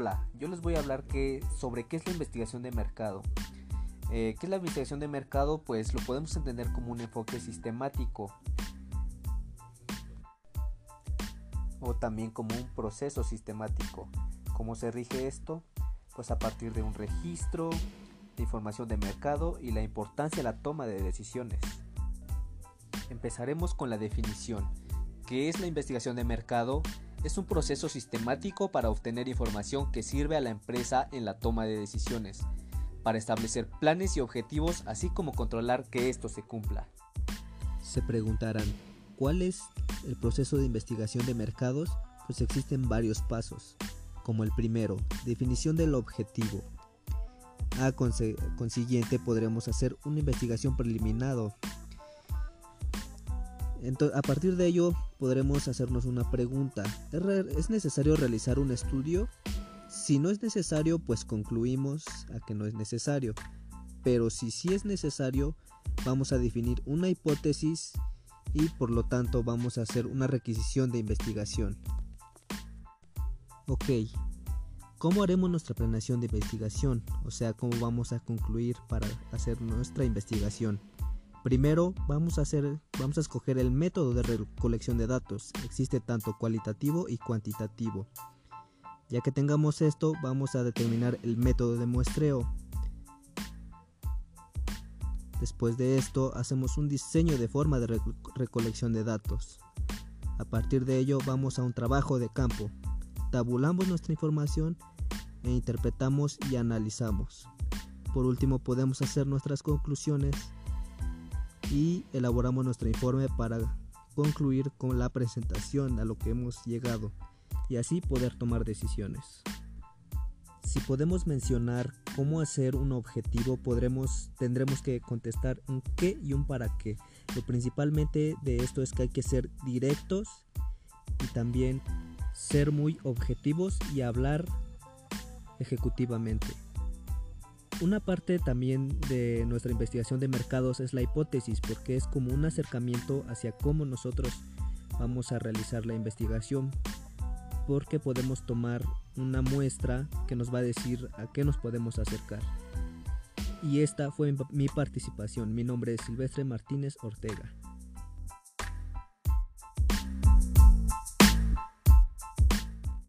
Hola, yo les voy a hablar sobre qué es la investigación de mercado. Eh, ¿Qué es la investigación de mercado? Pues lo podemos entender como un enfoque sistemático o también como un proceso sistemático. ¿Cómo se rige esto? Pues a partir de un registro de información de mercado y la importancia de la toma de decisiones. Empezaremos con la definición. ¿Qué es la investigación de mercado? Es un proceso sistemático para obtener información que sirve a la empresa en la toma de decisiones, para establecer planes y objetivos, así como controlar que esto se cumpla. Se preguntarán, ¿cuál es el proceso de investigación de mercados? Pues existen varios pasos, como el primero, definición del objetivo. A consiguiente podremos hacer una investigación preliminar a partir de ello podremos hacernos una pregunta. ¿Es necesario realizar un estudio? Si no es necesario, pues concluimos a que no es necesario. Pero si sí es necesario, vamos a definir una hipótesis y por lo tanto vamos a hacer una requisición de investigación. Ok, ¿cómo haremos nuestra planeación de investigación? O sea, ¿cómo vamos a concluir para hacer nuestra investigación? Primero vamos a hacer, vamos a escoger el método de recolección de datos. Existe tanto cualitativo y cuantitativo. Ya que tengamos esto, vamos a determinar el método de muestreo. Después de esto, hacemos un diseño de forma de recolección de datos. A partir de ello, vamos a un trabajo de campo. Tabulamos nuestra información e interpretamos y analizamos. Por último, podemos hacer nuestras conclusiones y elaboramos nuestro informe para concluir con la presentación a lo que hemos llegado y así poder tomar decisiones. Si podemos mencionar cómo hacer un objetivo, podremos, tendremos que contestar un qué y un para qué. Lo principalmente de esto es que hay que ser directos y también ser muy objetivos y hablar ejecutivamente. Una parte también de nuestra investigación de mercados es la hipótesis, porque es como un acercamiento hacia cómo nosotros vamos a realizar la investigación, porque podemos tomar una muestra que nos va a decir a qué nos podemos acercar. Y esta fue mi participación. Mi nombre es Silvestre Martínez Ortega.